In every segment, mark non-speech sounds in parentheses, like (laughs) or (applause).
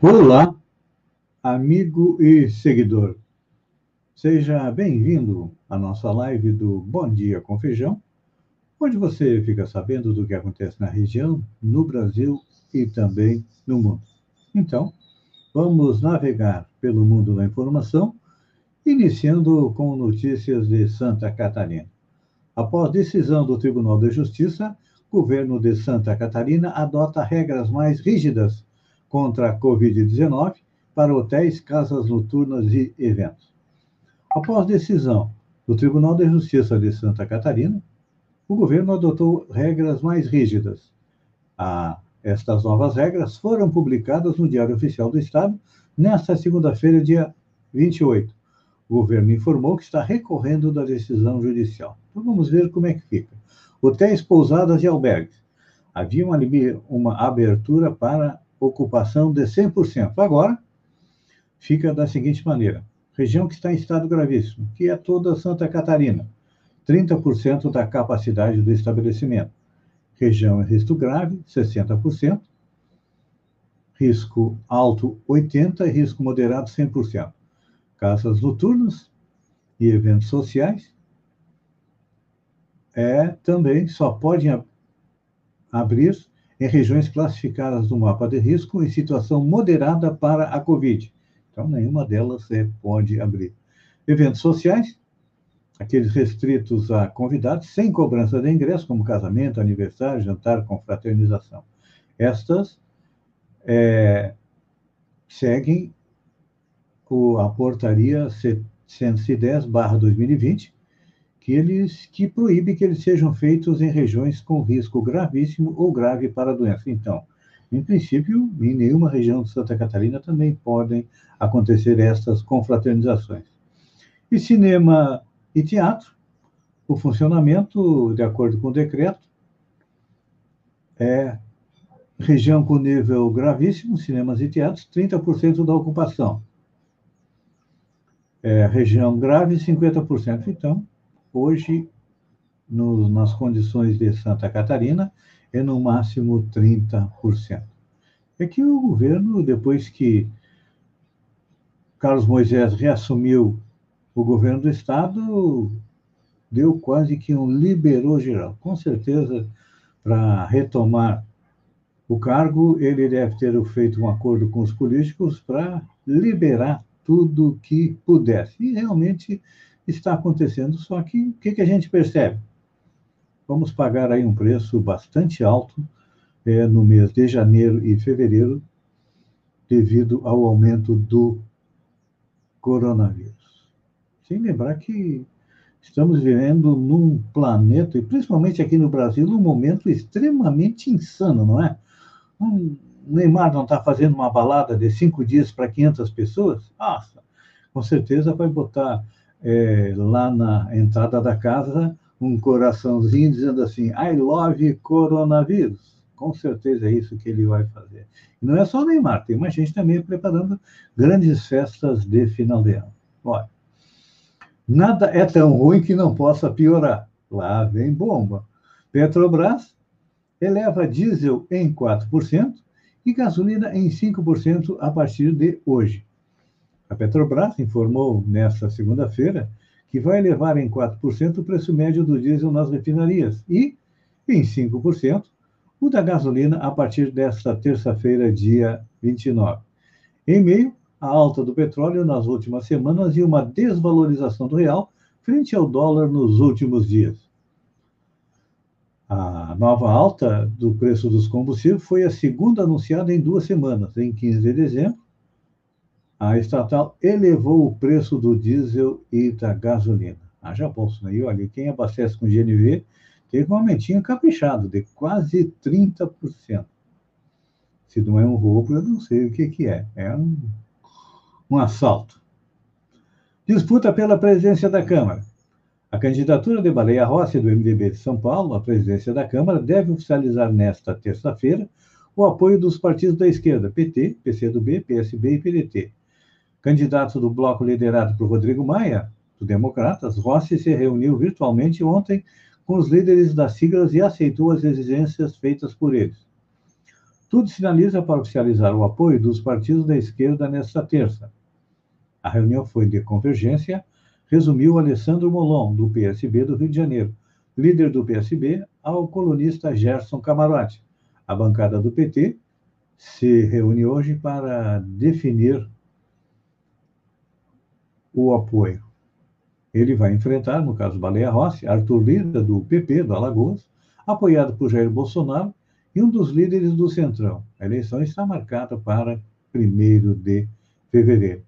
Olá, amigo e seguidor. Seja bem-vindo à nossa live do Bom Dia com Feijão, onde você fica sabendo do que acontece na região, no Brasil e também no mundo. Então, vamos navegar pelo mundo da informação, iniciando com notícias de Santa Catarina. Após decisão do Tribunal de Justiça, governo de Santa Catarina adota regras mais rígidas contra a Covid-19 para hotéis, casas noturnas e eventos. Após decisão do Tribunal de Justiça de Santa Catarina, o governo adotou regras mais rígidas. A, estas novas regras foram publicadas no Diário Oficial do Estado nesta segunda-feira, dia 28. O governo informou que está recorrendo da decisão judicial. Então vamos ver como é que fica. Hotéis, pousadas e albergues. Havia uma, uma abertura para ocupação de 100%. Agora, fica da seguinte maneira: região que está em estado gravíssimo, que é toda Santa Catarina, 30% da capacidade do estabelecimento. Região em risco grave, 60%. Risco alto, 80%. E risco moderado, 100%. Casas noturnas e eventos sociais é, também só podem abrir em regiões classificadas no mapa de risco em situação moderada para a Covid. Então, nenhuma delas é, pode abrir. Eventos sociais, aqueles restritos a convidados, sem cobrança de ingresso, como casamento, aniversário, jantar, confraternização. Estas é, seguem o, a portaria 110/2020, que eles que proíbe que eles sejam feitos em regiões com risco gravíssimo ou grave para a doença. Então, em princípio, em nenhuma região de Santa Catarina também podem acontecer estas confraternizações. E cinema e teatro, o funcionamento, de acordo com o decreto, é região com nível gravíssimo, cinemas e teatros, 30% da ocupação. É, região grave, 50%. Então, hoje, no, nas condições de Santa Catarina, é no máximo 30%. É que o governo, depois que Carlos Moisés reassumiu o governo do Estado, deu quase que um liberou geral. Com certeza, para retomar o cargo, ele deve ter feito um acordo com os políticos para liberar tudo que pudesse. E realmente está acontecendo, só que o que, que a gente percebe? vamos pagar aí um preço bastante alto é, no mês de janeiro e fevereiro, devido ao aumento do coronavírus. Sem lembrar que estamos vivendo num planeta, e principalmente aqui no Brasil, num momento extremamente insano, não é? Um, Neymar não está fazendo uma balada de cinco dias para 500 pessoas? Nossa, com certeza vai botar é, lá na entrada da casa um coraçãozinho dizendo assim, I love coronavírus. Com certeza é isso que ele vai fazer. E não é só o Neymar, tem mais gente também preparando grandes festas de final de ano. Olha, nada é tão ruim que não possa piorar. Lá vem bomba. Petrobras eleva diesel em 4% e gasolina em 5% a partir de hoje. A Petrobras informou nesta segunda-feira que vai elevar em 4% o preço médio do diesel nas refinarias e em 5% o da gasolina a partir desta terça-feira, dia 29. Em meio à alta do petróleo nas últimas semanas e uma desvalorização do real frente ao dólar nos últimos dias. A nova alta do preço dos combustíveis foi a segunda anunciada em duas semanas, em 15 de dezembro a estatal elevou o preço do diesel e da gasolina. Haja bolsa, né? E olha, quem abastece com GNV teve um aumentinho caprichado de quase 30%. Se não é um roubo, eu não sei o que, que é. É um, um assalto. Disputa pela presidência da Câmara. A candidatura de Baleia Rossi, do MDB de São Paulo, à presidência da Câmara, deve oficializar nesta terça-feira o apoio dos partidos da esquerda, PT, PCdoB, PSB e PDT Candidato do bloco liderado por Rodrigo Maia, do Democratas, Rossi se reuniu virtualmente ontem com os líderes das siglas e aceitou as exigências feitas por eles. Tudo sinaliza para oficializar o apoio dos partidos da esquerda nesta terça. A reunião foi de convergência, resumiu Alessandro Molon, do PSB do Rio de Janeiro, líder do PSB, ao colunista Gerson Camarote. A bancada do PT se reúne hoje para definir o apoio. Ele vai enfrentar, no caso Baleia Rossi, Arthur Lira, do PP, do Alagoas, apoiado por Jair Bolsonaro e um dos líderes do Centrão. A eleição está marcada para 1 de fevereiro.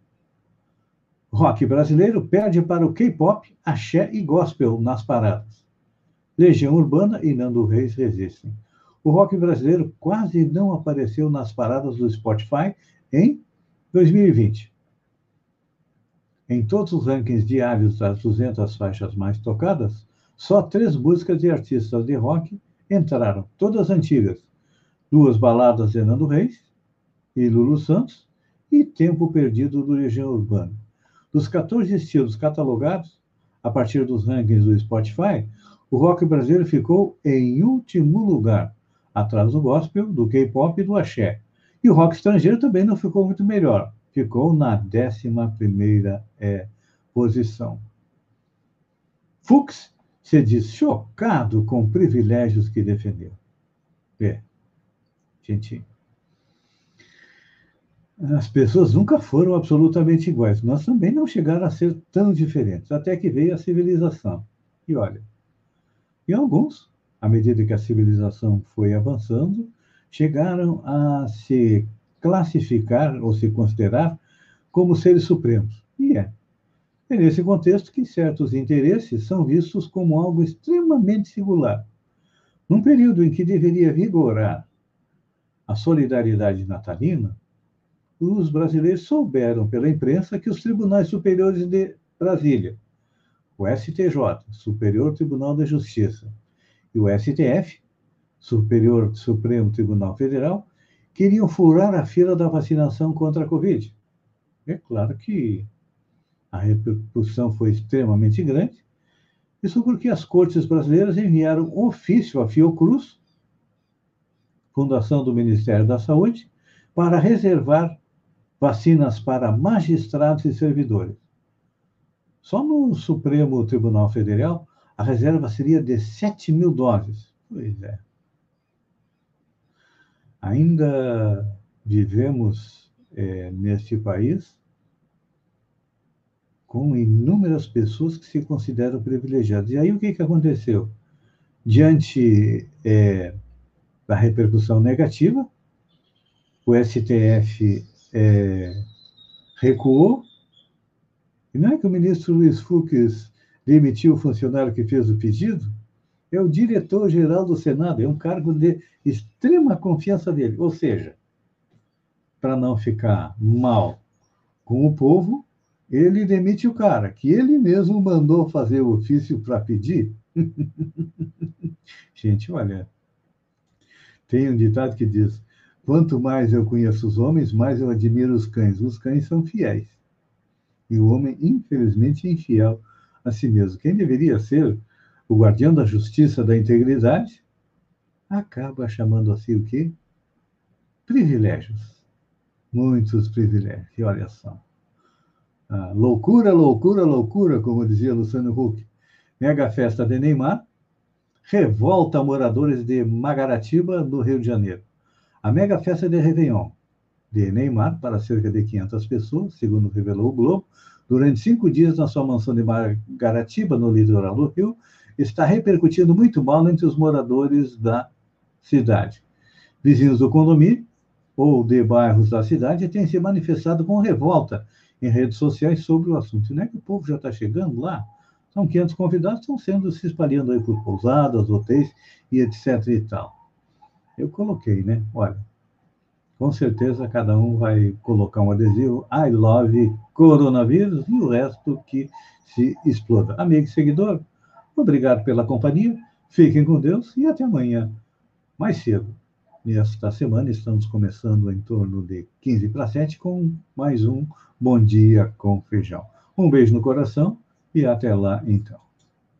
Rock brasileiro perde para o K-pop, axé e gospel nas paradas. Legião Urbana e Nando Reis resistem. O rock brasileiro quase não apareceu nas paradas do Spotify em 2020. Em todos os rankings diários das 200 faixas mais tocadas, só três músicas de artistas de rock entraram, todas antigas. Duas baladas de Nando Reis e Lulu Santos e Tempo Perdido do Legião Urbana. Dos 14 estilos catalogados, a partir dos rankings do Spotify, o rock brasileiro ficou em último lugar, atrás do gospel, do K-pop e do axé. E o rock estrangeiro também não ficou muito melhor ficou na 11 é, posição. Fuchs se diz chocado com privilégios que defendeu. É, gente. As pessoas nunca foram absolutamente iguais, mas também não chegaram a ser tão diferentes, até que veio a civilização. E olha, e alguns, à medida que a civilização foi avançando, chegaram a se classificar ou se considerar como seres supremos. E é. É nesse contexto que certos interesses são vistos como algo extremamente singular. Num período em que deveria vigorar a solidariedade natalina, os brasileiros souberam pela imprensa que os tribunais superiores de Brasília, o STJ, Superior Tribunal da Justiça, e o STF, Superior Supremo Tribunal Federal, queriam furar a fila da vacinação contra a Covid. É claro que a repercussão foi extremamente grande, isso porque as cortes brasileiras enviaram um ofício à Fiocruz, Fundação do Ministério da Saúde, para reservar vacinas para magistrados e servidores. Só no Supremo Tribunal Federal, a reserva seria de 7 mil doses. Pois é ainda vivemos é, neste país com inúmeras pessoas que se consideram privilegiadas. E aí o que, que aconteceu? Diante é, da repercussão negativa, o STF é, recuou, e não é que o ministro Luiz Fux demitiu o funcionário que fez o pedido? é o diretor-geral do Senado, é um cargo de extrema confiança dele. Ou seja, para não ficar mal com o povo, ele demite o cara, que ele mesmo mandou fazer o ofício para pedir. (laughs) Gente, olha, tem um ditado que diz: quanto mais eu conheço os homens, mais eu admiro os cães. Os cães são fiéis. E o homem, infelizmente, é infiel a si mesmo. Quem deveria ser o guardião da justiça, da integridade, acaba chamando assim o quê? Privilégios. Muitos privilégios. E olha só. Ah, loucura, loucura, loucura, como dizia Luciano Huck. Mega festa de Neymar revolta moradores de Magaratiba, no Rio de Janeiro. A mega festa de Réveillon de Neymar para cerca de 500 pessoas, segundo revelou o Globo, durante cinco dias na sua mansão de Magaratiba, no litoral do Rio, está repercutindo muito mal entre os moradores da cidade. Vizinhos do condomínio ou de bairros da cidade têm se manifestado com revolta em redes sociais sobre o assunto. Não é que o povo já está chegando lá? São 500 convidados, estão sendo se espalhando aí por pousadas, hotéis e etc e tal. Eu coloquei, né? Olha, com certeza cada um vai colocar um adesivo I love coronavírus e o resto que se exploda. Amigo e seguidor, Obrigado pela companhia, fiquem com Deus e até amanhã, mais cedo. Nesta semana estamos começando em torno de 15 para 7 com mais um Bom Dia com Feijão. Um beijo no coração e até lá, então.